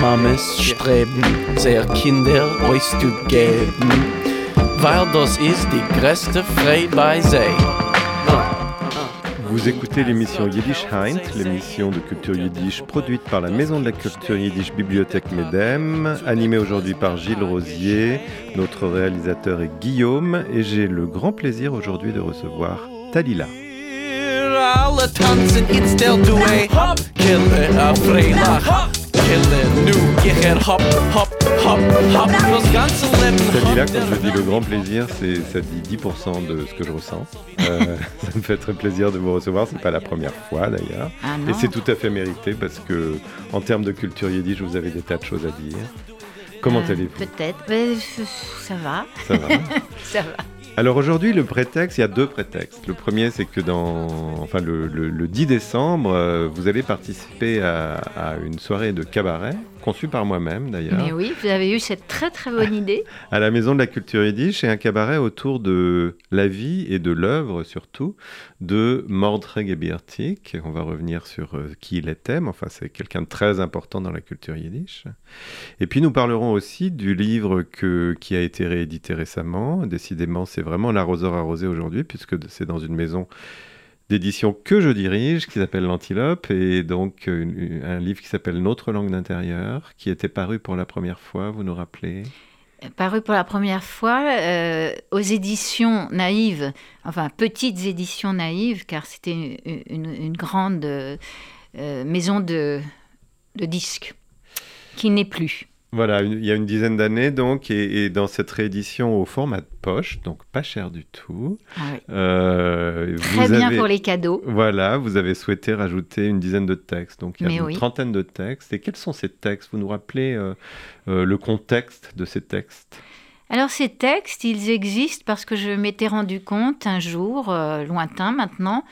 Mames streben, sehr Kinder euch zu geben, weil das ist die größte Frei bei sei. Vous écoutez l'émission Yiddish Heint, l'émission de culture yiddish produite par la Maison de la culture yiddish Bibliothèque Medem, animée aujourd'hui par Gilles Rosier. Notre réalisateur est Guillaume et j'ai le grand plaisir aujourd'hui de recevoir Talila. Talila, quand je dis le grand plaisir, c'est ça dit 10% de ce que je ressens. Euh, ça me fait très plaisir de vous recevoir. C'est pas la première fois d'ailleurs, Ah et c'est tout à fait mérité parce que en termes de culture yiddish, vous avez des tas de choses à dire. Comment Euh, allez-vous? Peut-être. mais ça va. Ça va Ça va. Alors aujourd'hui, le prétexte, il y a deux prétextes. Le premier, c'est que dans, enfin, le, le- le 10 décembre, euh, vous allez participer à une soirée de cabaret, conçue par moi-même d'ailleurs, Mais oui, vous avez eu cette très très bonne idée. à la Maison de la Culture Yiddish, et un cabaret autour de la vie et de l'œuvre surtout de Mordred Gebiertik. On va revenir sur euh, qui il était, mais enfin c'est quelqu'un de très important dans la culture yiddish. Et puis nous parlerons aussi du livre que, qui a été réédité récemment. Décidément, c'est vraiment l'arroseur arrosé aujourd'hui, puisque c'est dans une maison d'édition que je dirige, qui s'appelle L'Antilope, et donc une- un livre qui s'appelle Notre langue d'intérieur, qui était paru pour la première fois, vous nous rappelez? Paru pour la première fois euh, aux éditions naïves, enfin petites éditions naïves, car c'était une, grande euh, euh, maison de, de disques qui n'est plus. Voilà, une- il y a une dizaine d'années donc, et, et dans cette réédition au format de poche, donc pas cher du tout. Ah oui. euh, Très vous bien avez- pour les cadeaux. Voilà, vous avez souhaité rajouter une dizaine de textes, donc il y a Mais une oui. trentaine de textes. Et quels sont ces textes? Vous nous rappelez euh, euh, le contexte de ces textes? Alors ces textes, ils existent parce que je m'étais rendu compte un jour, lointain maintenant,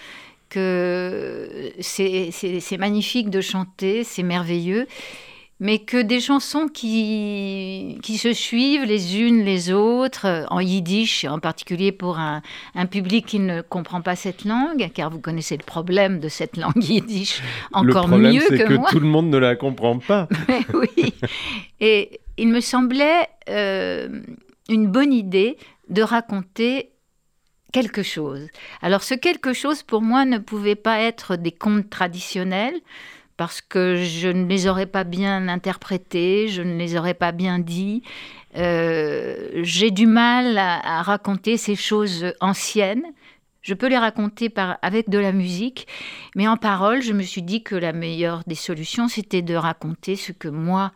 que c'est magnifique de chanter, c'est merveilleux, mais que des chansons qui, qui se suivent les unes les autres, euh, en yiddish, en particulier pour un, un public qui ne comprend pas cette langue, car vous connaissez le problème de cette langue yiddish Le encore problème, mieux que, que, moi. tout le monde ne la comprend pas. Mais oui. Et il me semblait euh, une bonne idée de raconter quelque chose. Alors ce quelque chose, pour moi, ne pouvait pas être des contes traditionnels, parce que je ne les aurais pas bien interprétés, je ne les aurais pas bien dit. Euh, J'ai du mal à, raconter ces choses anciennes. Je peux les raconter avec de la musique, mais en parole, je me suis dit que la meilleure des solutions, c'était de raconter ce que moi,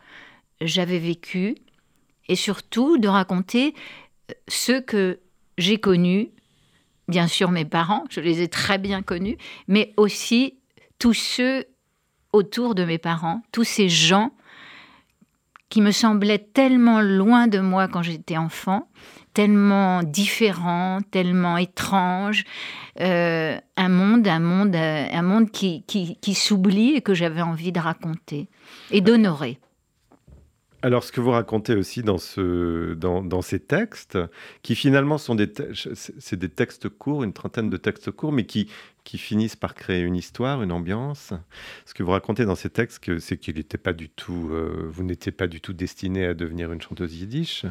j'avais vécu, et surtout de raconter euh, ce que j'ai connu, bien sûr mes parents, je les ai très bien connus, mais aussi tous ceux autour de mes parents, tous ces gens qui me semblaient tellement loin de moi quand j'étais enfant, tellement différents, tellement étranges, euh, un monde, un monde, euh, un monde qui, qui, qui s'oublie et que j'avais envie de raconter et d'honorer. Alors, ce que vous racontez aussi dans, ce, dans, dans ces textes, qui finalement sont des, c'est des textes courts, une trentaine de textes courts, mais qui, finissent par créer une histoire, une ambiance. Ce que vous racontez dans ces textes, c'est qu'il n'était pas du tout, euh, vous n'étiez pas du tout destiné à devenir une chanteuse yiddish,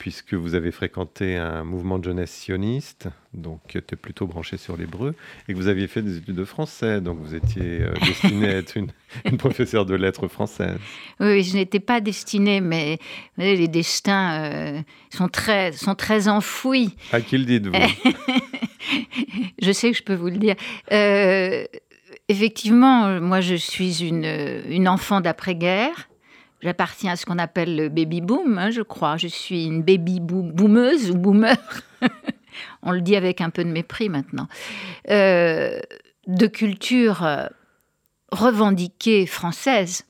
puisque vous avez fréquenté un mouvement de jeunesse sioniste, donc qui était plutôt branché sur l'hébreu, et que vous aviez fait des études de français, donc vous étiez euh, destiné à être une, une professeure de lettres française. Oui, je n'étais pas destinée, mais les destins euh, sont, très, sont très enfouis. À qui le dites-vous? Je sais que je peux vous le dire. Euh, effectivement, moi, je suis une, une enfant d'après-guerre. J'appartiens à ce qu'on appelle le baby boom, hein, je crois. Je suis une baby boo- boomeuse ou boomer. On le dit avec un peu de mépris maintenant. Euh, de culture euh, revendiquée française.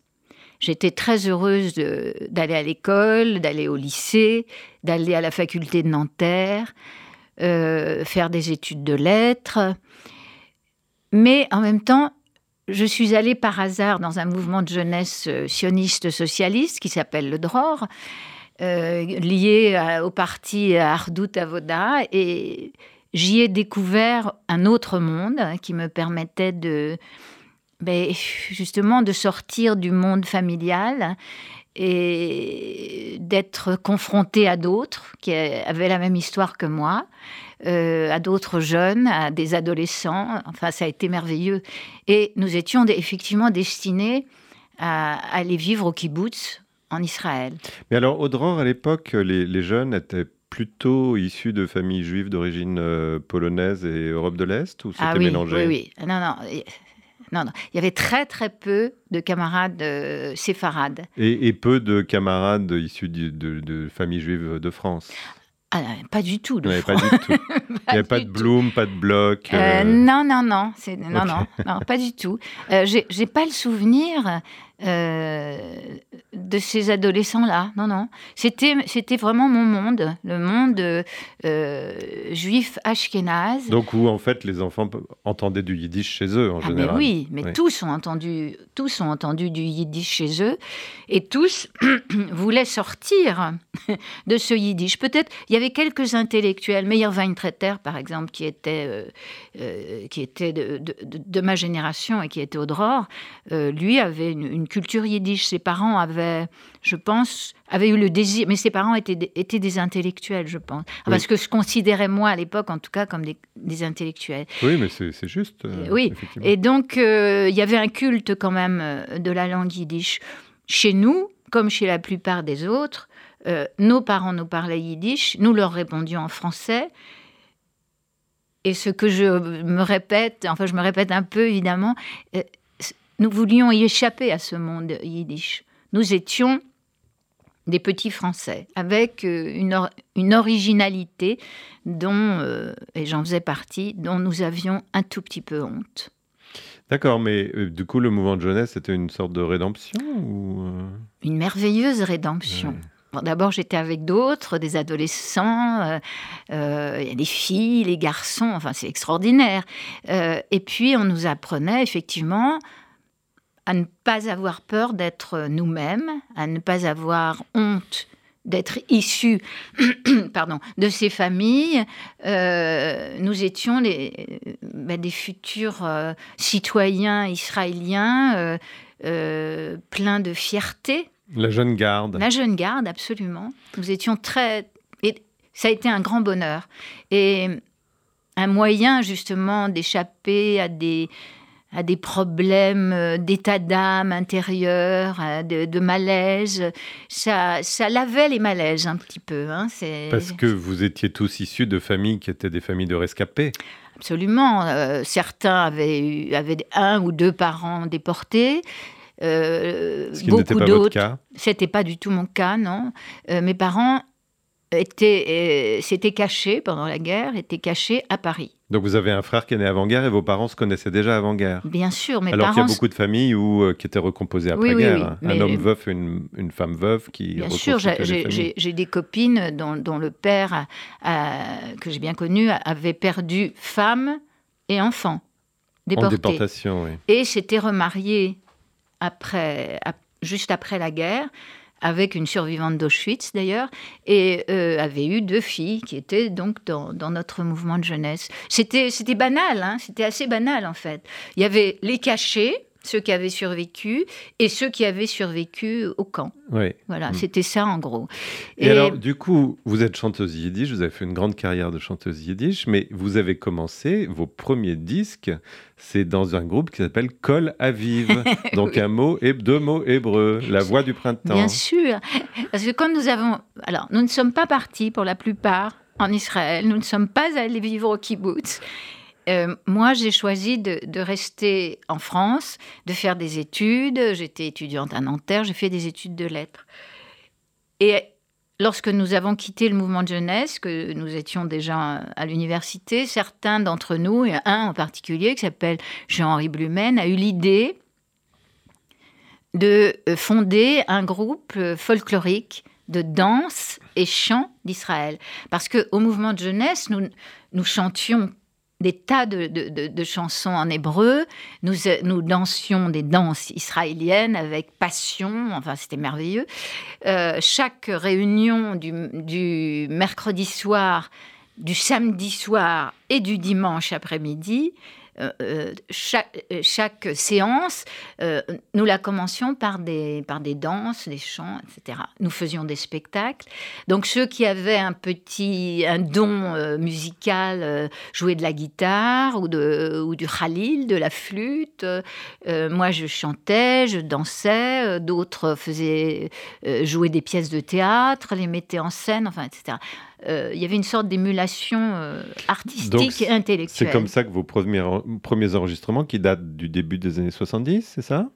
J'étais très heureuse d'aller à l'école, d'aller au lycée, d'aller à la faculté de Nanterre, euh, faire des études de lettres. Mais en même temps, je suis allée par hasard dans un mouvement de jeunesse euh, sioniste socialiste qui s'appelle le DROR, euh, lié au parti Ardout Avoda, et j'y ai découvert un autre monde hein, qui me permettait de ben, justement de sortir du monde familial et d'être confronté à d'autres qui avaient la même histoire que moi, euh, à d'autres jeunes, à des adolescents. Enfin, ça a été merveilleux. Et nous étions effectivement destinés à, aller vivre au kibbutz en Israël. Mais alors, au Dror, à l'époque, les, jeunes étaient plutôt issus de familles juives d'origine euh, polonaise et Europe de l'Est ou c'était ah oui, mélangé? Oui, oui. Non, non. Non, non. Il y avait très, très peu de camarades euh, séfarades. Et, peu de camarades issus de, de familles juives de France? Ah, pas du tout. pas du tout. Il n'y avait pas de Bloom, pas de bloc. Euh, non, non, non, non, non, non, pas du tout. Euh, J'ai pas le souvenir euh, de ces adolescents-là. Non, non. C'était, c'était vraiment mon monde, le monde euh, juif ashkénaze. Donc où en fait les enfants entendaient du yiddish chez eux en ah, général. Mais oui, mais tous ont entendu, tous ont entendu du yiddish chez eux et tous voulaient sortir de ce yiddish. Peut-être il y avait quelques intellectuels, Meyer Weintrater par exemple, qui était, euh, qui était de, de, ma génération et qui était au Dror, lui avait une, une culture yiddish. Ses parents avaient, je pense, avaient eu le désir, mais ses parents étaient, étaient des intellectuels, je pense. Parce que je considérais moi à l'époque, en tout cas, comme des, intellectuels. Oui, mais c'est juste. Euh, oui, et donc euh, il y avait un culte quand même euh, de la langue yiddish. Chez nous, comme chez la plupart des autres, nos parents nous parlaient yiddish, nous leur répondions en français. Et ce que je me répète, enfin je me répète un peu évidemment, nous voulions y échapper à ce monde yiddish. Nous étions des petits Français, avec euh, une, une originalité dont, euh, et j'en faisais partie, dont nous avions un tout petit peu honte. D'accord, mais euh, du coup, le mouvement de jeunesse, c'était une sorte de rédemption ou Une merveilleuse rédemption. D'abord, j'étais avec d'autres, des adolescents, des filles, les garçons, enfin, c'est extraordinaire. et puis, on nous apprenait effectivement à ne pas avoir peur d'être nous-mêmes, à ne pas avoir honte d'être issus pardon, de ces familles. Euh, nous étions les, ben, des futurs euh, citoyens israéliens euh, pleins de fierté. La jeune garde. La jeune garde, absolument. Nous étions très... Et ça a été un grand bonheur. Et un moyen justement d'échapper à des à des problèmes euh, d'état d'âme intérieur, de, malaise. Ça, ça lavait les malaises un petit peu. Hein, Parce que vous étiez tous issus de familles qui étaient des familles de rescapés. Absolument. Euh, certains avaient, eu, avaient un ou deux parents déportés. Euh, Ce qui n'était pas votre cas C'était pas du tout mon cas, non. Euh, mes parents était, s'était caché pendant la guerre, était caché à Paris. Donc vous avez un frère qui est né avant-guerre et vos parents se connaissaient déjà avant-guerre Bien sûr, mes Alors parents... qu'il y a beaucoup de familles où, euh, qui étaient recomposées après-guerre. un homme veuf et une, une, femme veuve qui Bien sûr, j'ai des copines dont, dont le père, que j'ai bien connu, avait perdu femme et enfant. Déportés. En déportation, oui. Et s'était remarié après, juste après la guerre avec une survivante d'Auschwitz d'ailleurs, et euh, avait eu deux filles qui étaient donc dans, notre mouvement de jeunesse. C'était, banal, hein, c'était assez banal en fait. Il y avait les cachés, ceux qui avaient survécu et ceux qui avaient survécu au camp. Oui. Voilà, mm. c'était ça en gros. Et, alors, du coup, vous êtes chanteuse yiddish, vous avez fait une grande carrière de chanteuse yiddish, mais vous avez commencé vos premiers disques, c'est dans un groupe qui s'appelle Kol Aviv, donc un mot et deux mots hébreux, la voix du printemps. Bien sûr, parce que quand nous avons, alors nous ne sommes pas partis pour la plupart en Israël, nous ne sommes pas allés vivre au kibbutz. Euh, moi, j'ai choisi de, rester en France, de faire des études. J'étais étudiante à Nanterre, j'ai fait des études de lettres. Et lorsque nous avons quitté le mouvement de jeunesse, que nous étions déjà à l'université, certains d'entre nous, et un en particulier qui s'appelle Jean-Henri Blumen, a eu l'idée de fonder un groupe folklorique de danse et chant d'Israël. Parce qu'au mouvement de jeunesse, nous, nous chantions des tas de, chansons en hébreu. Nous, nous dansions des danses israéliennes avec passion. Enfin, c'était merveilleux. Euh, chaque réunion du, mercredi soir, du samedi soir et du dimanche après-midi, chaque, chaque, séance, nous la commencions par des, par des danses, des chants, etc. Nous faisions des spectacles. Donc ceux qui avaient un petit un don musical, jouaient de la guitare ou, de, ou du khalil, de la flûte. moi, je chantais, je dansais. D'autres faisaient jouer des pièces de théâtre, les mettaient en scène, enfin, etc. Euh, il y avait une sorte d'émulation euh, artistique et intellectuelle. C'est comme ça que vos premiers, premiers enregistrements, qui datent du début des années 70, c'est ça?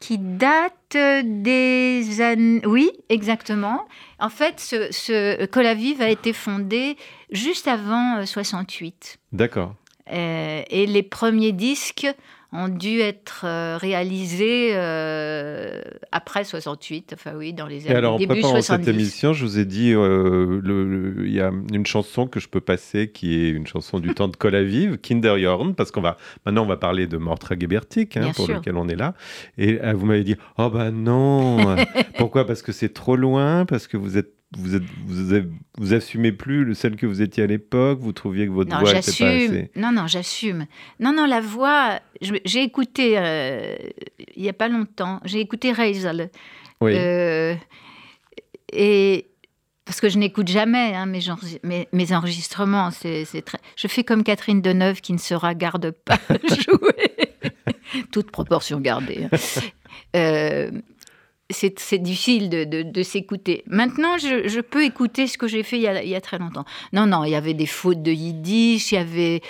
Qui datent des années... Oui, exactement. En fait, ce, ce Colavive a été fondé juste avant 68. Euh, D'accord. et les premiers disques ont dû être euh, réalisés euh, après 68, enfin oui, dans les années Et alors, en préparant cette émission, je vous ai dit, euh, il y a une chanson que je peux passer qui est une chanson du temps de Colavive, Kinderjorn, parce qu'on va maintenant on va parler de Mortra Gebertic, hein, pour lequel on est là. Et vous m'avez dit, oh bah non, pourquoi? Parce que c'est trop loin, parce que vous êtes vous, êtes, vous, assumez plus le celle que vous étiez à l'époque Vous trouviez que votre voix n'était pas assez Non, non, j'assume. Non, non, la voix, j'ai écouté, euh, il n'y a pas longtemps, j'ai écouté Reisel. Oui. Euh, et parce que je n'écoute jamais hein, mes, mes, mes, enregistrements. C'est, très... Je fais comme Catherine Deneuve qui ne se regarde pas jouer. Toute proportion gardée. Hein. Euh, c'est difficile de, s'écouter. Maintenant, je, peux écouter ce que j'ai fait il y, a, très longtemps. Non, non, il y avait des fautes de yiddish, il y avait...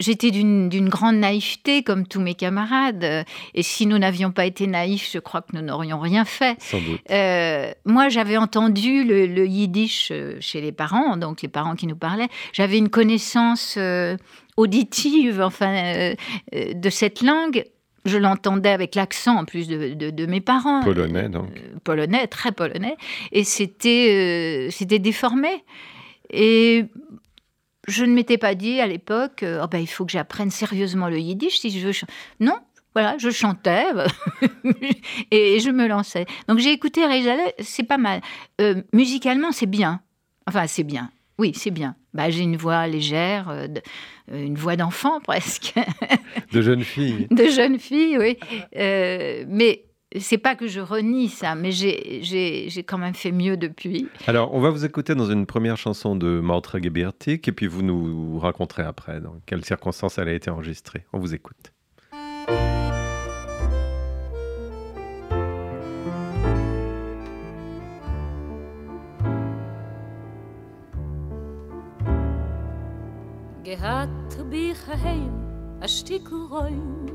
J'étais d'une grande naïveté, comme tous mes camarades. Et si nous n'avions pas été naïfs, je crois que nous n'aurions rien fait. Sans doute. Euh, moi, j'avais entendu le, yiddish euh, chez les parents, donc les parents qui nous parlaient. J'avais une connaissance euh, auditive, enfin, de cette langue je l'entendais avec l'accent en plus de, mes parents. Polonais, donc. Euh, polonais, très polonais. Et c'était euh, c'était déformé. Et je ne m'étais pas dit à l'époque, oh ben, il faut que j'apprenne sérieusement le yiddish si je veux. Non, voilà, je chantais et je me lançais. Donc j'ai écouté Ray c'est pas mal. Euh, musicalement, c'est bien. Enfin, c'est bien. Oui, c'est bien. Bah, j'ai une voix légère, euh, euh, une voix d'enfant presque. de jeune fille. De jeune fille, oui. Euh, mais c'est pas que je renie ça, mais j'ai quand même fait mieux depuis. Alors, on va vous écouter dans une première chanson de Mautra Gebertik, et puis vous nous raconterez après dans quelles circonstances elle a été enregistrée. On vous écoute. Gehat bi khaim a shtik roim.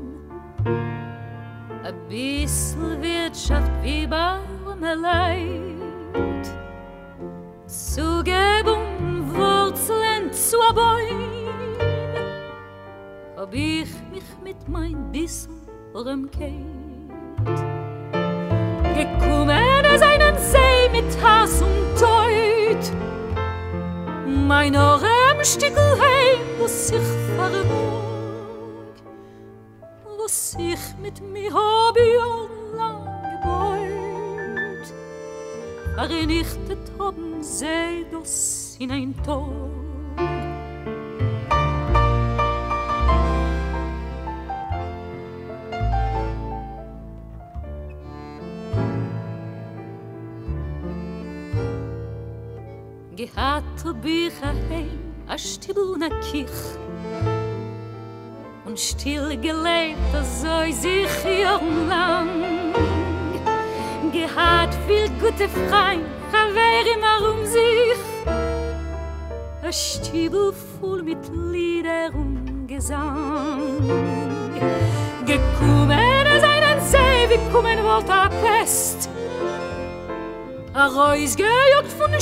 A bisl wirtschaft wie ba me leid zu gebung wurzeln zu a boy hab ich mich mit mein bisl orem keit gekommen as einen see mit has und teut mein orem stickel heim was ich vermog was ich mit mir hab ja lang gebeut. Vernichtet haben sie das in ein Tor. Gehat bi khaim a stibel na kich. Und still gelebt so sich jung lang. Gehat viel gute frein haver immer um sich. A stibel voll mit lieder und gesang. Gekommen as einen see wie kommen wollt a pest. A reus gejogt von der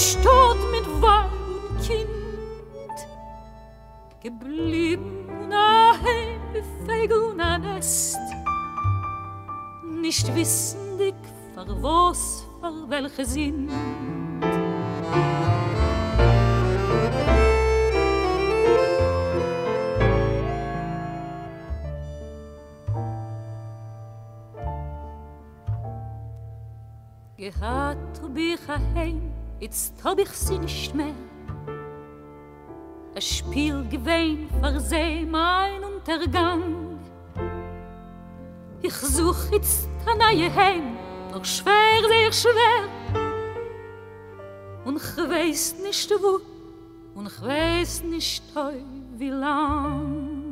geblieben daheim befegeln ein Nest, nicht wissendig, vor was, vor welche sind. Gehat bi khaim, jetzt hab ich sie nicht mehr. A Spiel gewein verseh mein Untergang. Ich such jetzt ein neue Heim, doch schwer, sehr schwer. Und ich weiß nicht wo, und ich weiß nicht wie lang.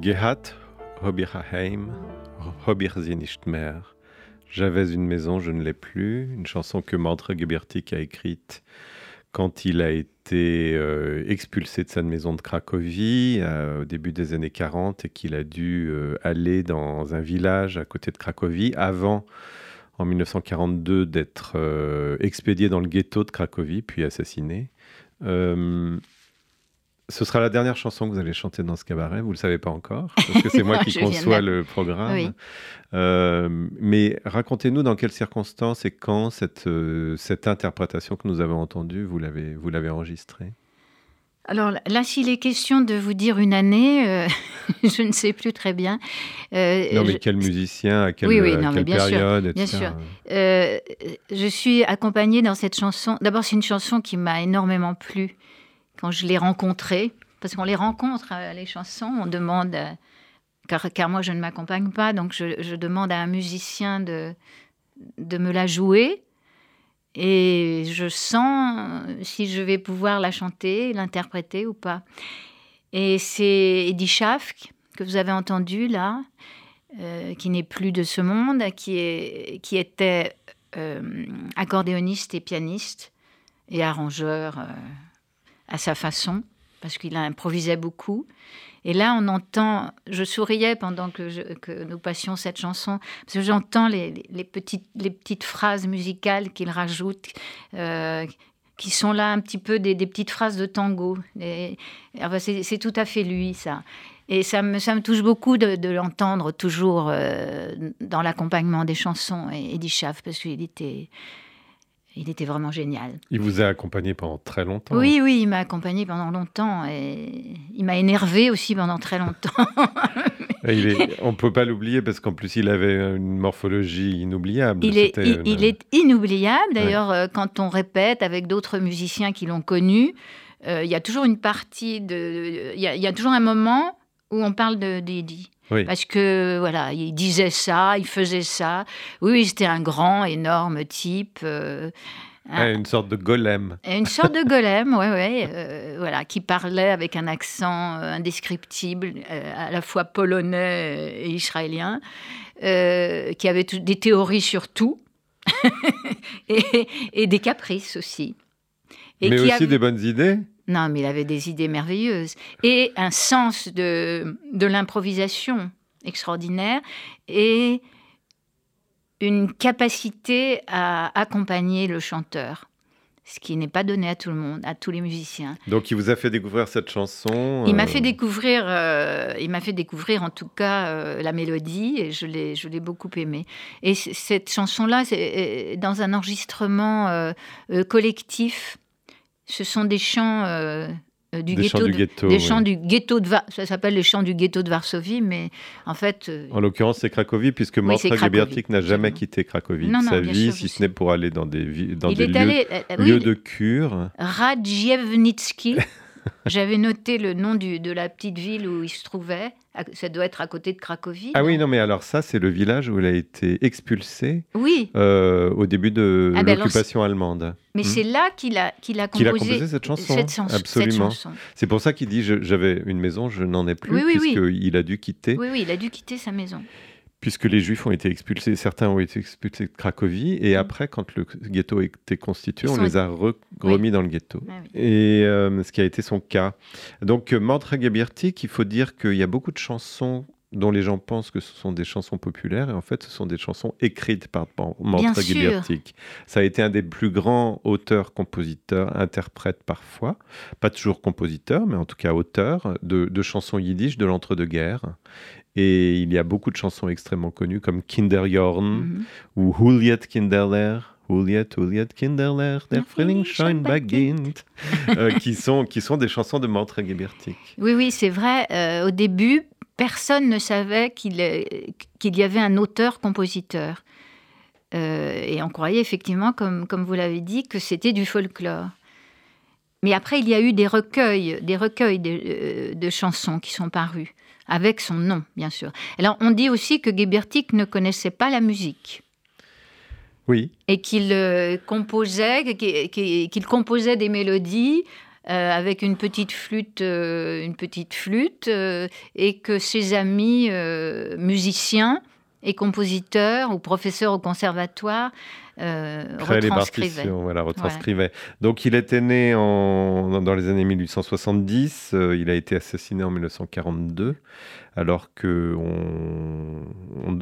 Gehat hab ich heim, hab ich sie nicht mehr. J'avais une maison, je ne l'ai plus. Une chanson que Mantre Gebertik a écrite quand il a été euh, expulsé de sa maison de Cracovie euh, au début des années 40 et qu'il a dû euh, aller dans un village à côté de Cracovie avant, en 1942, d'être expédié dans le ghetto de Cracovie puis assassiné. Ce sera la dernière chanson que vous allez chanter dans ce cabaret, vous ne le savez pas encore, parce que c'est moi qui conçois le programme. Euh, mais racontez-nous dans quelles circonstances et quand cette, euh, cette interprétation que nous avons entendue, vous l'avez, vous l'avez enregistrée? Alors là, s'il est question de vous dire une année, euh, je ne sais plus très bien. non, mais quel musicien, à quelle, période, Bien sûr. je suis accompagnée dans cette chanson. D'abord, c'est une chanson qui m'a énormément plu quand je l'ai rencontré, parce qu'on les rencontre, euh, les chansons, on demande, euh, car, moi je ne m'accompagne pas, donc je, demande à un musicien de, de me la jouer. Et je sens si je vais pouvoir la chanter, l'interpréter ou pas. Et c'est Eddie Schaff que vous avez entendu là, euh, qui n'est plus de ce monde, qui était accordéoniste et pianiste et arrangeur à sa façon, parce qu'il improvisait beaucoup. Et là, on entend, je souriais pendant que, nous passions cette chanson, parce que j'entends les, petites, les petites phrases musicales qu'il rajoute, euh, qui sont là un petit peu des, petites phrases de tango. c'est tout à fait lui, ça. Et ça me, touche beaucoup de, de l'entendre toujours euh, dans l'accompagnement des chansons, et Eddie Schaff, parce qu'il était il était vraiment génial. Il vous a accompagné pendant très longtemps Oui, oui, il m'a accompagné pendant longtemps et il m'a énervé aussi pendant très longtemps. on ne peut pas l'oublier parce qu'en plus il avait une morphologie inoubliable. Il, est, il, est, inoubliable. D'ailleurs, euh, quand on répète avec d'autres musiciens qui l'ont connu, euh, il y a toujours une partie de. Il y, a toujours un moment où on parle d'Eddie. Parce que, voilà, il disait ça, il faisait ça. Oui, c'était un grand, énorme type. Euh, une sorte de golem. Une sorte de golem, oui, oui. Euh, voilà, qui parlait avec un accent euh, indescriptible, à la fois polonais et israélien, qui avait des théories sur tout, et, des caprices aussi. Mais aussi des bonnes idées non, mais il avait des idées merveilleuses et un sens de, de l'improvisation extraordinaire et une capacité à accompagner le chanteur ce qui n'est pas donné à tout le monde, à tous les musiciens. Donc il vous a fait découvrir cette chanson. Il m'a euh, fait découvrir, euh, il m'a fait découvrir en tout cas euh, la mélodie et je l'ai, je l'ai beaucoup aimée. Et cette chanson-là, c'est dans un enregistrement collectif ce sont des chants euh, euh, du, ghetto, du ghetto, des chants du ghetto de ça s'appelle les chants du ghetto de Varsovie, mais en fait. Euh, en l'occurrence, c'est Cracovie, puisque oui, n'a jamais quitté Cracovie de sa vie, si ce n'est pour aller dans des, dans des lieux, de cure. Radzievnitsky. J'avais noté le nom du, de la petite ville où il se trouvait. Ça doit être à côté de Cracovie. Ah oui, non, mais alors ça, c'est le village où il a été expulsé. Oui. Euh, au début de ah ben l'occupation allemande. Mais hmm. c'est là qu'il a, qu'il a, composé, a composé cette chanson. Absolument. C'est pour ça qu'il dit j'avais une maison, je n'en ai plus, oui, oui, puisqu'il a dû quitter. Oui, oui, il a dû quitter sa maison puisque les Juifs ont été expulsés, certains ont été expulsés de Cracovie, et mm. après, quand le ghetto a été constitué, on les a remis dans le ghetto. Ah et euh, ce qui a été son cas. Donc, euh, Mordre Gebirtik, il faut dire qu'il y a beaucoup de chansons dont les gens pensent que ce sont des chansons populaires, et en fait, ce sont des chansons écrites par Mordre Gebirtik. Ça a été un des plus grands auteurs, compositeurs, interprètes parfois, pas toujours compositeur, mais en tout cas auteur de, de chansons yiddish de l'entre-deux-guerres. Et il y a beaucoup de chansons extrêmement connues comme Kinderjorn mm ou Juliet Kinderler. Juliet, Juliet Kinderler, der Frühlingsschein beginnt, euh, qui, sont, qui sont des chansons de Mantre Gebertik. Oui, oui, c'est vrai. Euh, au début, personne ne savait qu'il qu'il y avait un auteur-compositeur. et on croyait effectivement, comme, comme vous l'avez dit, que c'était du folklore. Mais après, il y a eu des recueils, des recueils de, chansons qui sont parus, avec son nom, bien sûr. Alors, on dit aussi que Gebertic ne connaissait pas la musique. Oui. Et qu'il composait, qu'il composait des mélodies euh, avec une petite flûte, euh, une petite flûte, euh, et que ses amis musiciens et compositeurs ou professeurs au conservatoire euh, les partitions, voilà, retranscrivait. Donc il était né en, dans les années 1870, il a été assassiné en 1942 alors que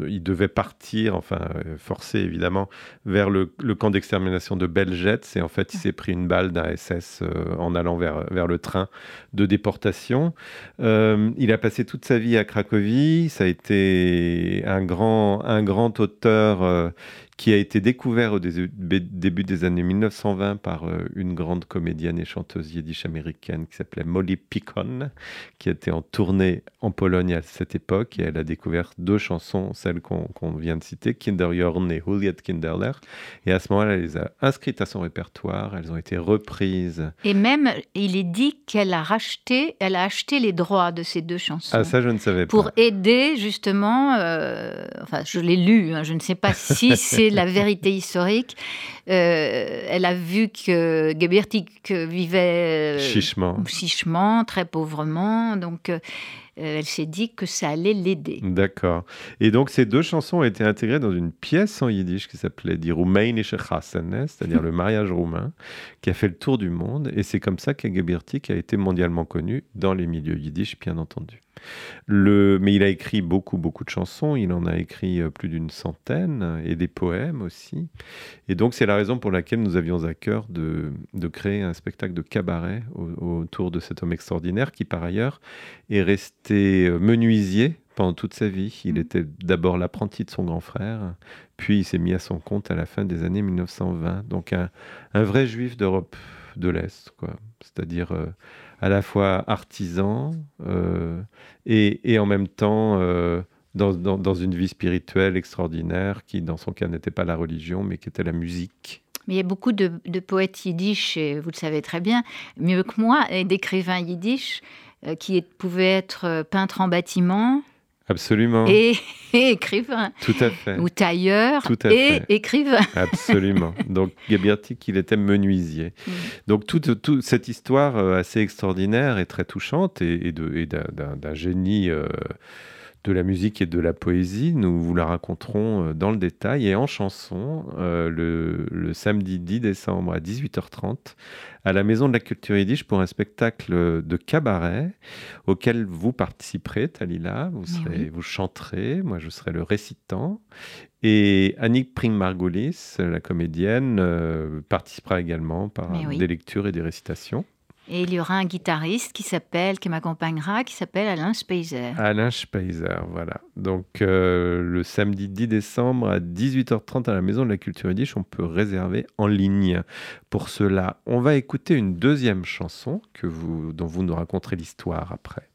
il devait partir, enfin forcé évidemment, vers le, camp d'extermination de Belgetz. Et en fait, il s'est pris une balle d'un SS euh, en allant vers, vers le train de déportation. Euh, il a passé toute sa vie à Cracovie. Ça a été un grand, un grand auteur. Qui a été découvert au début des années 1920 par euh, une grande comédienne et chanteuse yiddish américaine qui s'appelait Molly Picon, qui était en tournée en Pologne à cette époque, et elle a découvert deux chansons, celles qu'on vient de citer, Kinderjorn et Juliet Kinderler, et à ce moment-là, elle les a inscrites à son répertoire, elles ont été reprises. Et même, il est dit qu'elle a racheté, elle a acheté les droits de ces deux chansons. Ah ça, je ne savais pas. Pour aider justement, euh, enfin, je l'ai lu, hein, je ne sais pas si c'est la vérité historique. Euh, elle a vu que Gebertic vivait euh, chichement. chichement, très pauvrement. Donc, euh, elle s'est dit que ça allait l'aider. D'accord. Et donc, ces deux chansons ont été intégrées dans une pièce en yiddish qui s'appelait Die Rumänische Chassanes, c'est-à-dire le mariage roumain, qui a fait le tour du monde. Et c'est comme ça que Gebertic a été mondialement connu dans les milieux yiddish, bien entendu. Le... Mais il a écrit beaucoup, beaucoup de chansons. Il en a écrit euh, plus d'une centaine et des poèmes aussi. Et donc, c'est la raison pour laquelle nous avions à cœur de, de créer un spectacle de cabaret autour de cet homme extraordinaire qui, par ailleurs, est resté euh, menuisier pendant toute sa vie. Il mmh. était d'abord l'apprenti de son grand frère, puis il s'est mis à son compte à la fin des années 1920. Donc, un, un vrai juif d'Europe de l'Est, quoi. C'est-à-dire. Euh, à la fois artisan euh, et, en même temps euh, dans, une vie spirituelle extraordinaire qui, dans son cas, n'était pas la religion, mais qui était la musique. Mais il y a beaucoup de, poètes yiddish, et vous le savez très bien, mieux que moi, et d'écrivains yiddish qui pouvaient être peintres en bâtiment, Absolument. Et, écrivain. Tout à fait. Ou tailleur et écrivain. Absolument. Donc Gabertic, il était menuisier. Mm. Donc toute, cette histoire euh, assez extraordinaire et très touchante et, d'un génie euh, de la musique et de la poésie, nous vous la raconterons euh, dans le détail et en chanson le, le samedi 10 décembre à 18h30 à la Maison de la Culture Yiddish pour un spectacle de cabaret auquel vous participerez, Talila. Vous, serez, vous chanterez, moi je serai le récitant. Et Annick Pring-Margulis, la comédienne, euh, participera également par des lectures et des récitations. Et il y aura un guitariste qui s'appelle, qui m'accompagnera, qui s'appelle Alain Speiser. Alain Speiser, voilà. Donc euh, le samedi 10 décembre à 18h30 à la Maison de la Culture Yiddish, on peut réserver en ligne. Pour cela, on va écouter une deuxième chanson que vous, dont vous nous raconterez l'histoire après.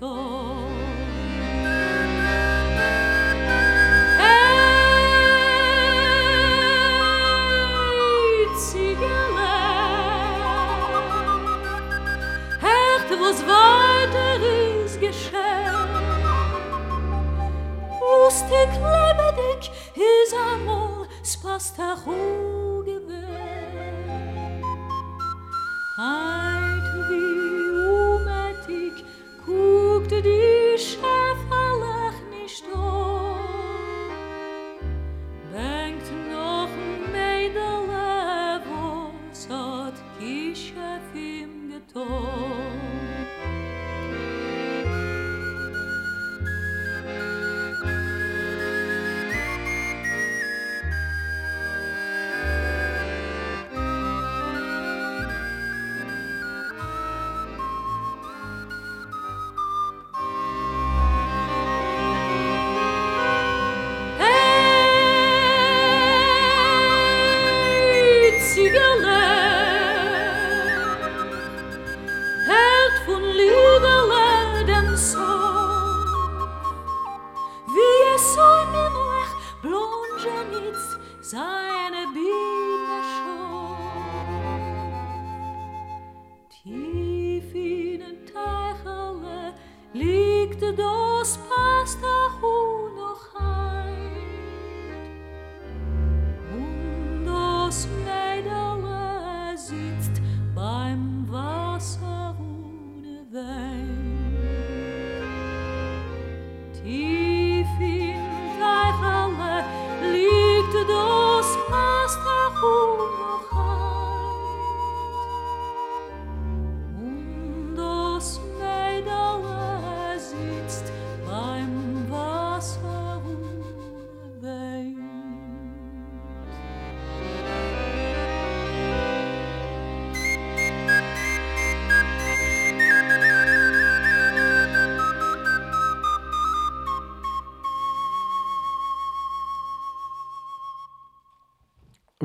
to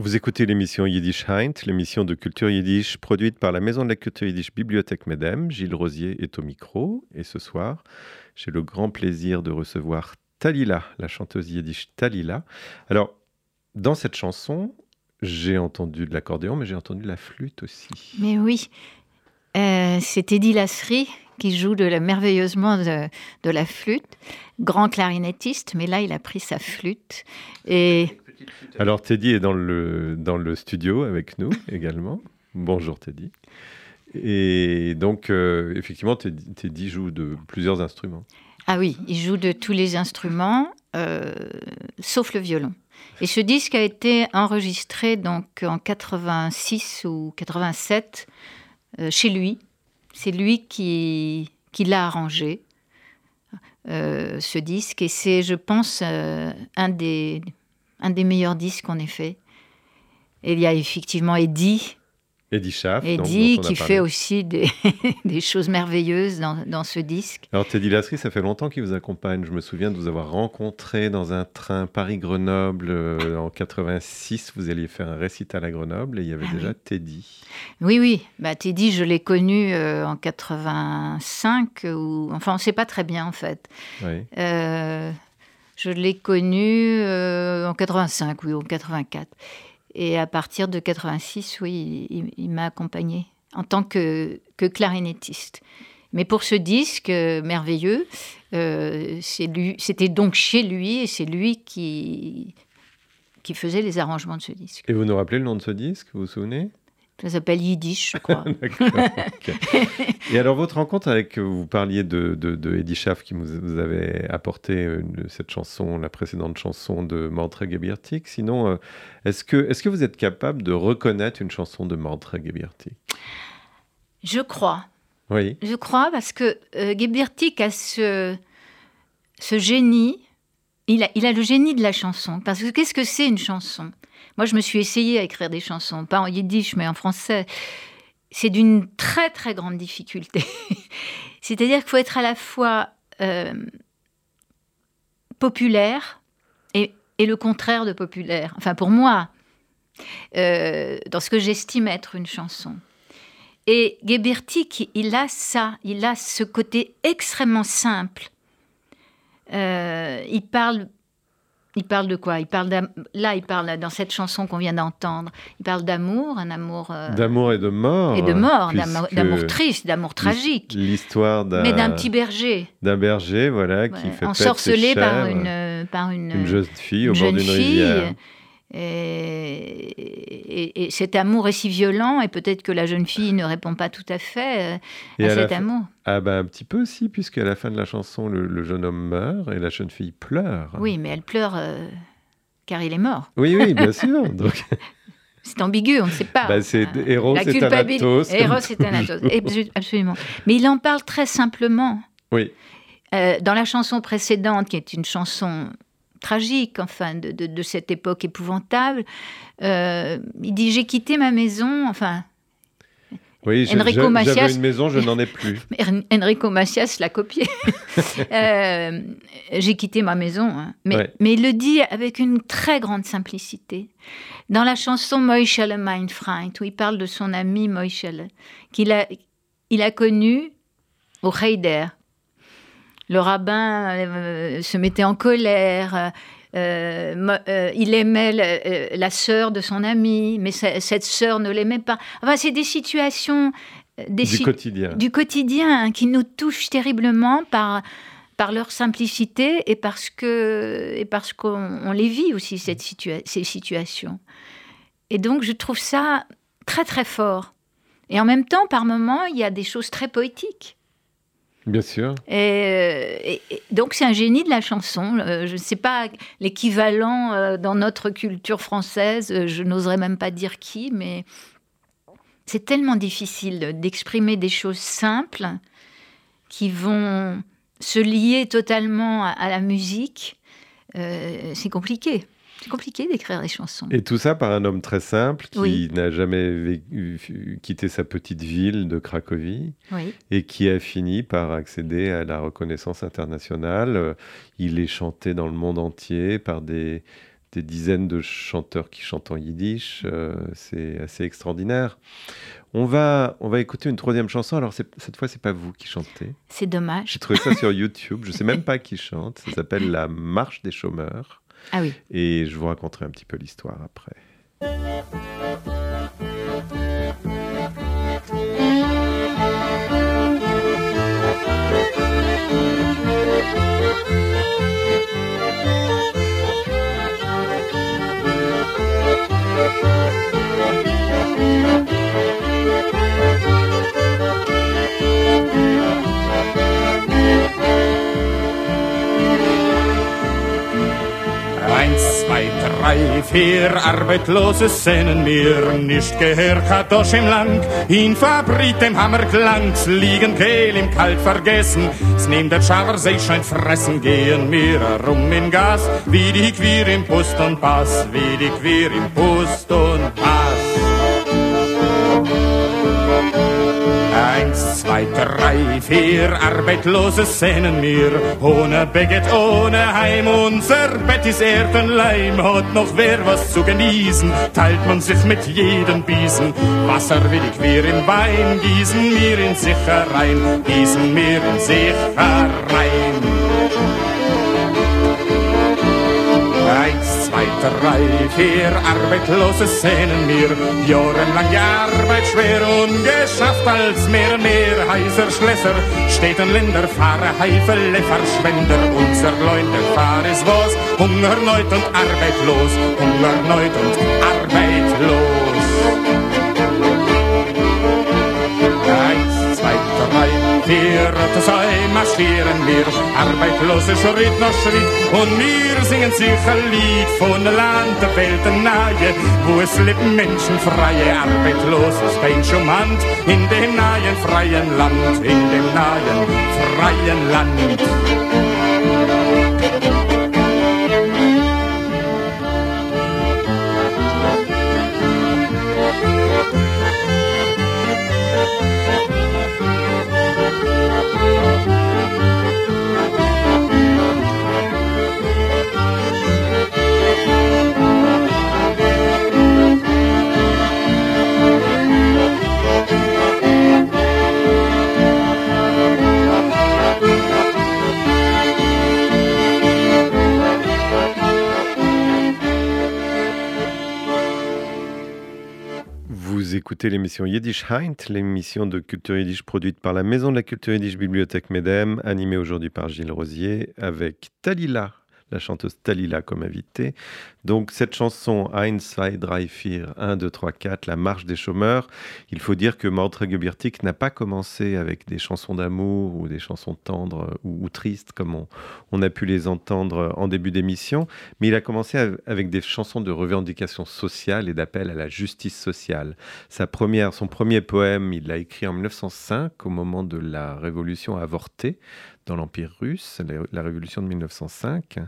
Vous écoutez l'émission Yiddish Heint, l'émission de culture yiddish produite par la Maison de la culture yiddish Bibliothèque Medem. Gilles Rosier est au micro et ce soir, j'ai le grand plaisir de recevoir Talila, la chanteuse yiddish Talila. Alors, dans cette chanson, j'ai entendu de l'accordéon, mais j'ai entendu la flûte aussi. Mais oui, Euh, c'est Eddie Lasserie qui joue de merveilleusement de, de la flûte, grand clarinettiste, mais là il a pris sa flûte et Alors, Teddy est dans le, dans le studio avec nous également. Bonjour Teddy. Et donc, euh, effectivement, Teddy, Teddy joue de plusieurs instruments. ah oui, il joue de tous les instruments euh, sauf le violon. Et ce disque a été enregistré donc en 86 ou 87 euh, chez lui. C'est lui qui, qui l'a arrangé, euh, ce disque. Et c'est, je pense, euh, un, des, un des meilleurs disques qu'on ait fait. Et il y a effectivement Eddie, Eddie Schaff. Eddie qui fait aussi des, des choses merveilleuses dans, dans ce disque. Alors, Teddy Lasserie, ça fait longtemps qu'il vous accompagne. Je me souviens de vous avoir rencontré dans un train Paris-Grenoble euh, en 86. Vous alliez faire un récital à Grenoble et il y avait Ah déjà oui. Teddy. Oui, oui. Bah, Teddy, je l'ai connu euh, en 85, ou... enfin, on ne sait pas très bien en fait. Oui. Euh, je l'ai connu euh, en 85, oui, ou en 84. Et à partir de 86, oui, il, m'a accompagné en tant que, clarinettiste. Mais pour ce disque euh, merveilleux, euh, c'était donc chez lui et c'est lui qui, qui faisait les arrangements de ce disque. Et vous nous rappelez le nom de ce disque, vous vous souvenez? Ça s'appelle Yiddish, je crois. Et alors, votre rencontre avec, vous parliez de, de, de Eddie Schaff qui vous, vous avait apporté une- cette chanson, la précédente chanson de Mantre Gebirtik. Sinon, euh, est-ce que, est que vous êtes capable de reconnaître une chanson de Mantre Gebirtik Je crois. Oui. Je crois parce que euh, Gebirtik a ce, ce génie. Il a, le génie de la chanson. Parce que qu'est-ce que c'est une chanson? Moi, je me suis essayée à écrire des chansons, pas en yiddish, mais en français. C'est d'une très, très grande difficulté. C'est-à-dire qu'il faut être à la fois euh, populaire et, le contraire de populaire. Enfin, pour moi, euh, dans ce que j'estime être une chanson. Et Gebirtik, il a ça, il a ce côté extrêmement simple. Euh, il parle, il parle de quoi? Il parle là, il parle dans cette chanson qu'on vient d'entendre. Il parle d'amour, un amour euh, D'amour et de mort. et de mort, d'amour triste, d'amour tragique, L'histoire d'un mais d'un petit berger, d'un berger, voilà, qui fait ses ensorcelé par une par une, Une jeune fille au bord d'une rivière. Et, et- et cet amour est si violent, et peut-être que la jeune fille ne répond pas tout à fait euh, Et à à cet fin- amour. Ah bah un petit peu aussi, puisqu'à la fin de la chanson, le, le jeune homme meurt et la jeune fille pleure. Oui, mais elle pleure euh, car il est mort. oui, oui, bien sûr. Donc, C'est ambigu, on ne sait pas. Bah, c'est la et Thanatos, tout et Thanatos, absolument. Mais il en parle très simplement. oui, Euh, dans la chanson précédente, qui est une chanson tragique, enfin, de, de- de cette époque épouvantable, euh, il dit J'ai quitté ma maison, enfin, oui Enrico Macias- j'avais une maison, je n'en ai plus. En- Enrico Macias l'a copié. Euh, J'ai quitté ma maison, hein. mais, Ouais. mais il le dit avec une très grande simplicité. Dans la chanson Moischele mein Freund, où il parle de son ami Moischele, qu'il a, il a connu au Heider. Le rabbin euh, se mettait en colère. euh, euh, il aimait le- la sœur de son ami, mais ce- cette sœur ne l'aimait pas. Enfin, c'est des situations, des Du si- quotidien. du quotidien hein, qui nous touchent terriblement par, par leur simplicité et parce que et parce qu'on on les vit aussi cette situa- ces situations. Et donc je trouve ça très très fort. Et en même temps, par moments, il y a des choses très poétiques. Bien sûr. Et, euh, et- donc c'est un génie de la chanson. Euh, je ne sais pas l'équivalent euh, dans notre culture française. Je n'oserais même pas dire qui, mais c'est tellement difficile d'exprimer des choses simples qui vont se lier totalement à, la musique. C'est compliqué. C'est compliqué d'écrire des chansons. Et tout ça par un homme très simple qui Oui. n'a jamais vécu- quitté sa petite ville de Cracovie Oui. et qui a fini par accéder à la reconnaissance internationale. Euh, Il est chanté dans le monde entier par des, des dizaines de chanteurs qui chantent en yiddish. Euh, c'est assez extraordinaire. On va, on va écouter une troisième chanson. Alors cette fois, c'est pas vous qui chantez. C'est dommage. J'ai trouvé ça sur YouTube. Je sais même pas qui chante. Ça s'appelle La Marche des chômeurs. Ah oui. Et je vous raconterai un petit peu l'histoire après. Eins, zwei, drei, vier Arbeitslose sehnen mir nicht gehört. Kadosch im Lang in Fabrik dem Hammerklangs liegen Kehl im Kalt vergessen. S neben der Schaber See scheint fressen gehen mir rum in Gas. Wie die Queer im Pust und Pass wie die Queer im Pust und Pass zwei, drei, vier Arbeitslose sehnen mir. Ohne Beget, ohne Heim, unser Bett ist Erdenleim. Hat noch wer was zu genießen, teilt man sich mit jedem Biesen. Wasser will ich mir im Wein, gießen mir in sich herein, gießen mir in sich herein. Seit drei, vier Arbeitlose sehnen wir jahrelange Arbeit schwer und geschafft als mehr, mehr heißer Schlösser, Städten, Länder, Fahrer, Heifele, Verschwender, unser Leute, Fahr ist was, Hungerneut und arbeitlos, Hungerneut und arbeitlos. Drei, vier, zwei marschieren wir, arbeitslose Schritt nach Schritt, und wir singen sich ein Lied von Land der Welt nahe, wo es leben Menschen freie, arbeitsloses kein Schumann, in dem nahen freien Land, in dem nahen freien Land. Écoutez l'émission Yiddish Heint, l'émission de culture yiddish produite par la Maison de la culture yiddish Bibliothèque Medem, animée aujourd'hui par Gilles Rosier, avec Talila, la chanteuse Talila comme invitée. Donc cette chanson Ein, zwei, drei, vier, 1, 2, 3, 4, la marche des chômeurs, il faut dire que Mordre Gebertic n'a pas commencé avec des chansons d'amour ou des chansons tendres ou, tristes comme on, a pu les entendre en début d'émission, mais il a commencé avec des chansons de revendication sociale et d'appel à la justice sociale. Sa première, son premier poème, il l'a écrit en 1905 au moment de la révolution avortée dans l'Empire russe, la révolution de 1905.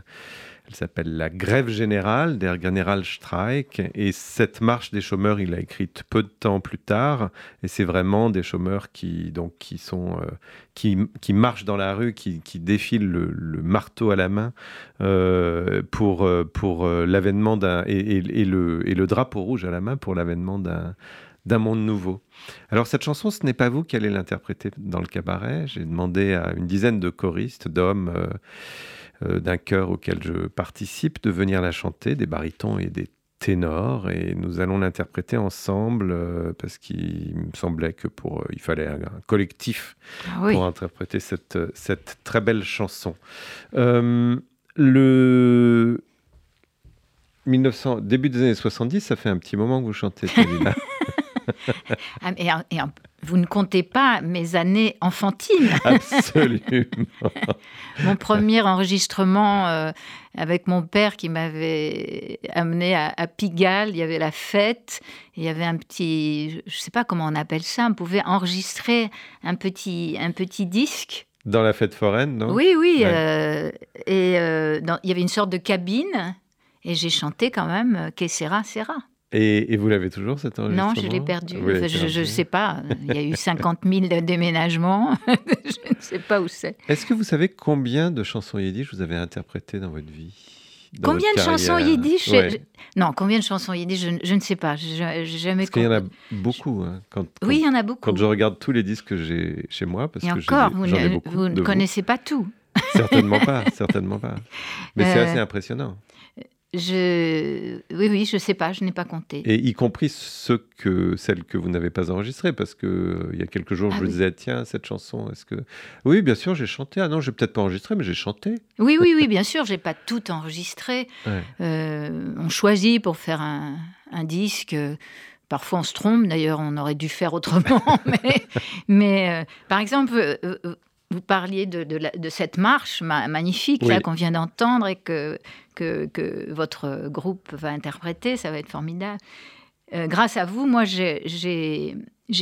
Elle s'appelle La grève générale, der Generalstreik. Et cette marche des chômeurs, il l'a écrite peu de temps plus tard. Et c'est vraiment des chômeurs qui, donc, qui, sont, euh, qui, qui, marchent dans la rue, qui, qui défilent le, marteau à la main euh, pour, euh, pour l'avènement d'un. Et, le, et le drapeau rouge à la main pour l'avènement d'un d'un monde nouveau. Alors cette chanson, ce n'est pas vous qui allez l'interpréter dans le cabaret. J'ai demandé à une dizaine de choristes, d'hommes, euh, d'un chœur auquel je participe de venir la chanter, des barytons et des ténors, et nous allons l'interpréter ensemble euh, parce qu'il me semblait que pour euh, il fallait un, collectif ah pour interpréter cette, cette très belle chanson. le 1900, début des années 70, ça fait un petit moment que vous chantez, celui-là. Ah, et, vous ne comptez pas mes années enfantines. Absolument. mon premier enregistrement euh, avec mon père qui m'avait amené à, Pigalle, il y avait la fête, il y avait un petit, je ne sais pas comment on appelle ça, on pouvait enregistrer un petit, un petit disque. Dans la fête foraine, non? Oui, oui. Euh, et euh, il y avait une sorte de cabine, et j'ai chanté quand même Que sera, sera. Et, vous l'avez toujours cet enregistrement Non, je l'ai perdu. je ne sais pas. Il y a eu 50 000 déménagements. je ne sais pas où c'est. Est-ce que vous savez combien de chansons yiddish vous avez interprétées dans votre vie Combien de chansons yiddish Non, combien de chansons yiddish je, ne sais pas. Je, jamais parce qu'il y en a beaucoup. Hein, quand, oui, il y en a beaucoup. Quand je regarde tous les disques que j'ai chez moi, parce Et que encore, vous, ne, vous ne connaissez pas tout. certainement pas, certainement pas. Mais c'est euh, assez impressionnant. Je... Oui, oui, je ne sais pas, je n'ai pas compté. Et y compris ceux que, celles que vous n'avez pas enregistrées, parce que euh, il y a quelques jours, je ah vous disais, tiens, cette chanson, est-ce que... Oui, bien sûr, j'ai chanté. Ah non, j'ai peut-être pas enregistré, mais j'ai chanté. Oui, oui, oui, bien sûr, j'ai pas tout enregistré. Euh, on choisit pour faire un, un disque... Parfois, on se trompe. D'ailleurs, on aurait dû faire autrement. mais, mais euh, par exemple, vous parliez de, de, cette marche magnifique qu'on vient d'entendre et que, que, votre groupe va interpréter, ça va être formidable. Euh, grâce à vous, moi, j'ai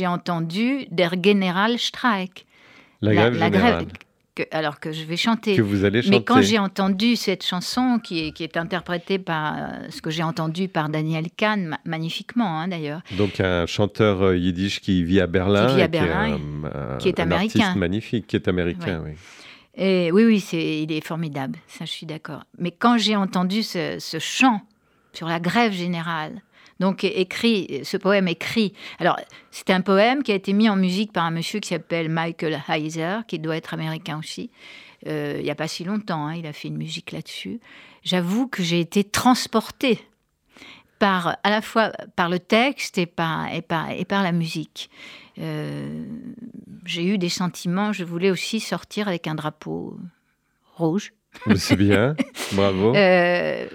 entendu Der Generalstreik. La, grève, la, grève alors que je vais chanter. Que vous allez chanter. Mais quand j'ai entendu cette chanson, qui est, qui est interprétée par euh, ce que j'ai entendu par Daniel Kahn, magnifiquement hein, d'ailleurs. Donc un chanteur euh, yiddish qui vit à Berlin. Qui vit à Berlin, qui est, américain. Artiste magnifique, qui est américain, oui. Et oui, oui, c'est, il est formidable, ça je suis d'accord. Mais quand j'ai entendu ce, ce chant sur la grève générale, donc écrit, ce poème écrit. Alors, c'est un poème qui a été mis en musique par un monsieur qui s'appelle Michael Heiser, qui doit être américain aussi. Euh, il n'y a pas si longtemps, hein, il a fait une musique là-dessus. J'avoue que j'ai été transportée par, à la fois par le texte et par, et par, et par la musique. Euh, j'ai eu des sentiments, je voulais aussi sortir avec un drapeau rouge. C'est bien, bravo. Euh,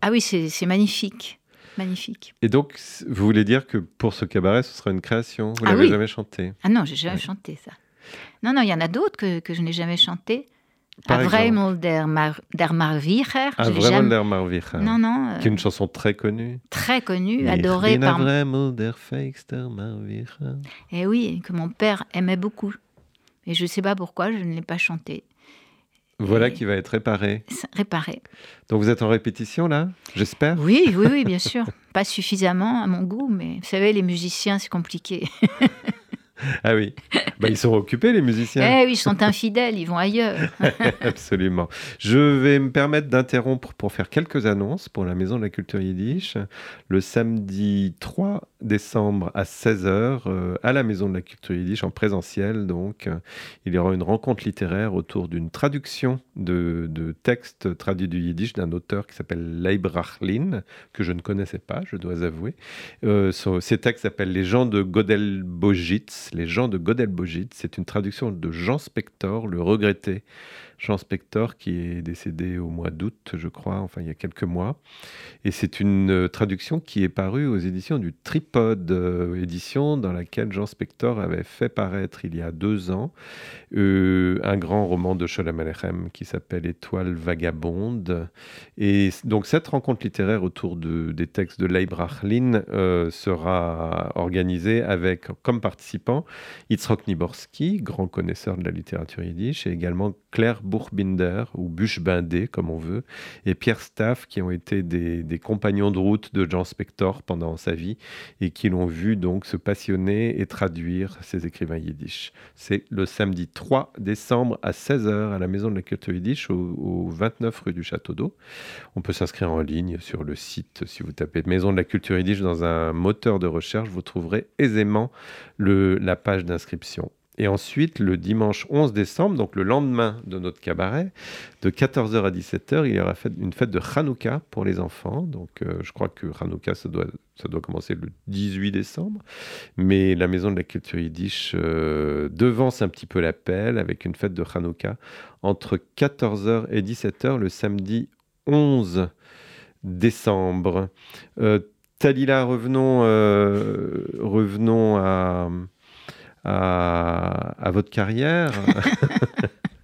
ah oui, c'est magnifique. Magnifique. Et donc, vous voulez dire que pour ce cabaret, ce sera une création? Vous ah n'avez jamais chanté? Ah non, j'ai jamais chanté ça. Non, non, il y en a d'autres que, que je n'ai jamais chanté. Der, Mar der Marvicher. Der Marvicher. Non, non. Qui est une chanson très connue. Très connue, adorée par... Avremel der Marvicher. Et oui, que mon père aimait beaucoup. Et je ne sais pas pourquoi, je ne l'ai pas chanté. Voilà qui va être réparé. Réparé. Donc vous êtes en répétition là, j'espère? Oui, oui, oui, bien sûr. Pas suffisamment à mon goût, mais vous savez, les musiciens, c'est compliqué. Ah oui, bah, ils sont occupés les musiciens. Eh oui, ils sont infidèles, ils vont ailleurs. Absolument. Je vais me permettre d'interrompre pour faire quelques annonces pour la Maison de la Culture Yiddish. Le samedi 3 décembre à 16h euh, à la Maison de la Culture Yiddish en présentiel. Donc, il y aura une rencontre littéraire autour d'une traduction de, textes traduits du Yiddish d'un auteur qui s'appelle Leib Rachlin, que je ne connaissais pas, je dois avouer. Euh, ces textes s'appellent Les gens de Godel Bojitz Les gens de C'est une traduction de Jean Spector, le regretté Jean Spector, qui est décédé au mois d'août, je crois, enfin il y a quelques mois. Et c'est une euh, traduction qui est parue aux éditions du Tripode, euh, édition dans laquelle Jean Spector avait fait paraître il y a deux ans euh, un grand roman de Sholem Alechem qui s'appelle Étoile vagabonde. Et donc cette rencontre littéraire autour de, des textes de Leib Rachlin sera organisée avec comme participants Yitzhak Niborski, grand connaisseur de la littérature yiddish, et également Claire Buchbinder, ou Buchbindé, comme on veut, et Pierre Staff, qui ont été des, compagnons de route de Jean Spector pendant sa vie, et qui l'ont vu donc se passionner et traduire ses écrivains yiddish. C'est le samedi 3 décembre à 16h à la Maison de la Culture Yiddish, au, 29 rue du Château d'Eau. On peut s'inscrire en ligne sur le site, si vous tapez Maison de la Culture Yiddish dans un moteur de recherche, vous trouverez aisément la page d'inscription. Et ensuite, le dimanche 11 décembre, donc le lendemain de notre cabaret, de 14h à 17h, il y aura une fête de Hanouka pour les enfants. Donc, euh, je crois que Hanouka, ça doit, ça doit commencer le 18 décembre. Mais la Maison de la Culture Yiddish euh, devance un petit peu l'appel avec une fête de Hanouka entre 14h et 17h le samedi 11 décembre. Euh, Talila, revenons, revenons à à, votre carrière.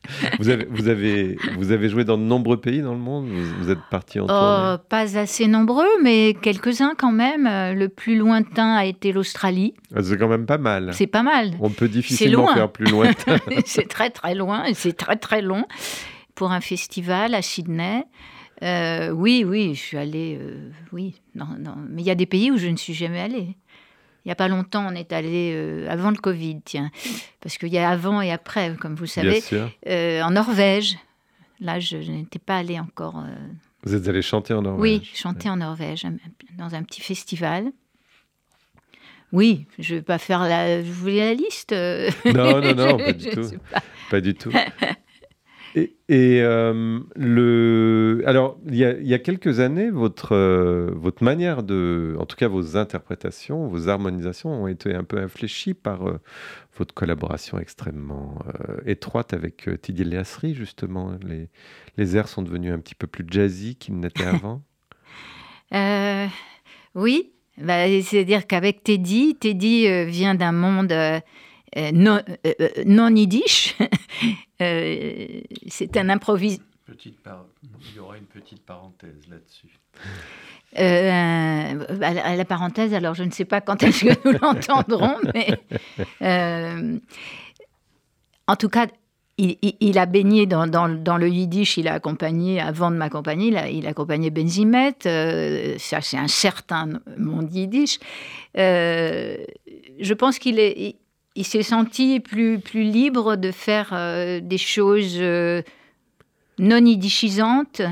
vous, avez, vous, avez, vous avez joué dans de nombreux pays dans le monde Vous, êtes parti en oh, Pas assez nombreux, mais quelques-uns quand même. Le plus lointain a été l'Australie. Ah, c'est quand même pas mal. C'est pas mal. On peut difficilement faire plus lointain. c'est très très loin et c'est très très long pour un festival à Sydney. Euh, oui, oui, je suis allée, euh, oui, non, non. mais il y a des pays où je ne suis jamais allée. Il n'y a pas longtemps, on est allé euh, avant le Covid, tiens, parce qu'il y a avant et après, comme vous savez, euh, en Norvège. Là, je, n'étais pas allée encore. Euh. Vous êtes allé chanter en Norvège Oui, chanter en Norvège, dans un petit festival. Oui, je ne vais pas faire la. Vous voulez la liste Non, non, non, pas du tout. Pas du tout. Et, euh, le, alors, il y, a, quelques années, votre, euh, votre manière de, en tout cas vos interprétations, vos harmonisations ont été un peu infléchies par euh, votre collaboration extrêmement étroite avec Tidy Léasri, justement. Les, les airs sont devenus un petit peu plus jazzy qu'ils n'étaient avant. oui, bah, c'est-à-dire qu'avec Teddy, Teddy vient d'un monde non, non yiddish Euh, c'est un improvis. Il y aura une petite parenthèse là-dessus. Euh, à, la, parenthèse, alors je ne sais pas quand est-ce que nous l'entendrons, mais euh, en tout cas, il, a baigné dans, le yiddish, il a accompagné, avant de m'accompagner, il a, il a accompagné Benzimet, ça c'est un certain monde yiddish. je pense qu'il est, il s'est senti plus, plus libre de faire euh, des choses euh, non idichissantes.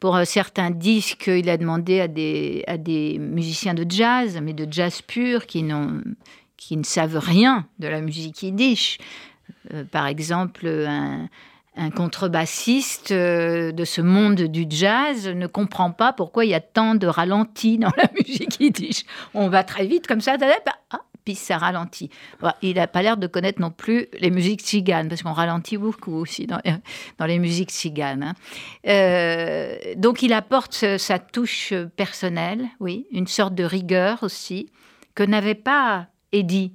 Pour euh, certains disques, il a demandé à des, à des musiciens de jazz, mais de jazz pur, qui, qui ne savent rien de la musique yiddish. par exemple, un, un contrebassiste de ce monde du jazz ne comprend pas pourquoi il y a tant de ralentis dans la musique yiddish. On va très vite comme ça, ah, puis ça ralentit. il n'a pas l'air de connaître non plus les musiques tziganes, parce qu'on ralentit beaucoup aussi dans, les musiques tziganes. Hein. Euh, donc il apporte sa touche personnelle, oui, une sorte de rigueur aussi, que n'avait pas Eddie.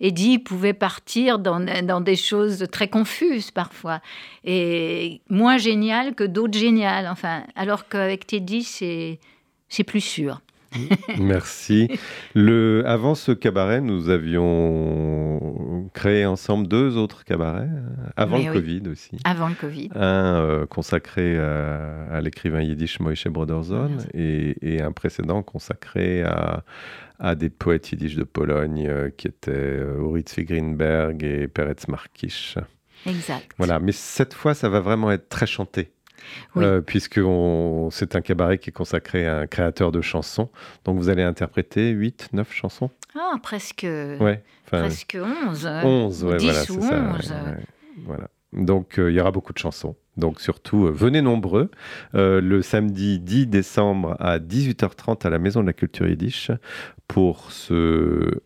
Eddie pouvait partir dans, dans, des choses très confuses parfois, et moins géniales que d'autres géniales. Enfin, alors qu'avec Teddy, c'est plus sûr. Merci. Le, avant ce cabaret, nous avions créé ensemble deux autres cabarets, euh, avant le Covid aussi. Avant le Covid. Un euh, consacré à, l'écrivain yiddish Moïse Broderzon et, un précédent consacré à, à des poètes yiddish de Pologne euh, qui étaient Uritz Greenberg et Peretz Markish. Exact. Voilà, mais cette fois, ça va vraiment être très chanté. Euh, puisque c'est un cabaret qui est consacré à un créateur de chansons. Donc vous allez interpréter 8, 9 chansons Ah, presque, ouais, presque 11. 11, ouais, voilà, c'est ça. voilà. Donc euh, il y aura beaucoup de chansons. Donc surtout, euh, venez nombreux le samedi 10 décembre à 18h30 à la Maison de la Culture Yiddish pour ce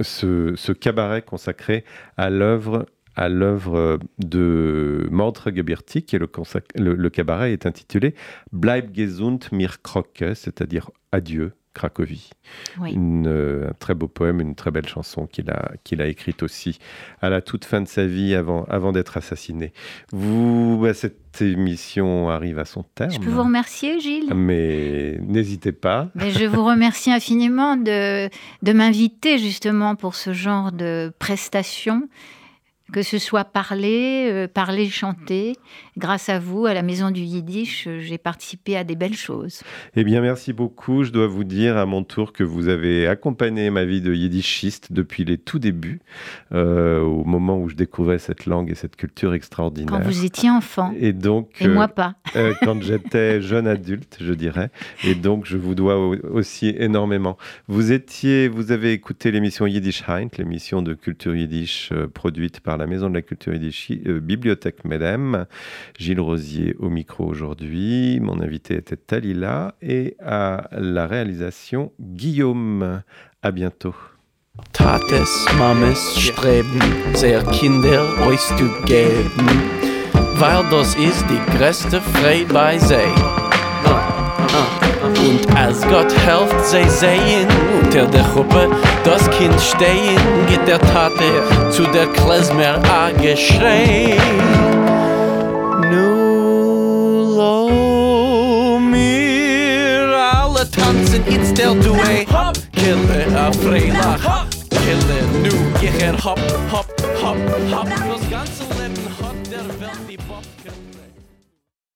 ce, ce cabaret consacré à l'œuvre à l'œuvre de Mordre Gebirtig et le, le, le, cabaret est intitulé Bleib gesund mir Krocke, c'est-à-dire Adieu Cracovie. Oui. Une, euh, un très beau poème, une très belle chanson qu'il a, qu'il a écrite aussi à la toute fin de sa vie avant, avant d'être assassiné. Vous, bah, cette émission arrive à son terme. Je peux vous remercier, Gilles Mais n'hésitez pas. Mais je vous remercie infiniment de, de m'inviter justement pour ce genre de prestations que ce soit parler, euh, parler, chanter. Grâce à vous, à la Maison du Yiddish, euh, j'ai participé à des belles choses. Eh bien, merci beaucoup. Je dois vous dire à mon tour que vous avez accompagné ma vie de yiddishiste depuis les tout débuts, euh, au moment où je découvrais cette langue et cette culture extraordinaire. Quand vous étiez enfant. Et donc, et moi pas. euh, quand j'étais jeune adulte, je dirais. Et donc, je vous dois aussi énormément. Vous étiez, vous avez écouté l'émission Yiddish Heint, l'émission de culture yiddish euh, produite par la Maison de la Culture Yiddish, euh, Bibliothèque Medem. Gilles Rosier au micro aujourd'hui. Mon invité était Talila et à la réalisation Guillaume. À bientôt. Tates, Mames streben, sehr Kinder euch zu geben, weil das ist die größte Freude bei sie. Und als Gott helft, sie sehen unter der Gruppe das Kind stehen, geht der Tate zu der Klezmer a geschrei. Nu lo mir alle tanzen, it's der Duet. Hop, kille a Freilach. Kille nu, ich er hop, hop, hop, hop.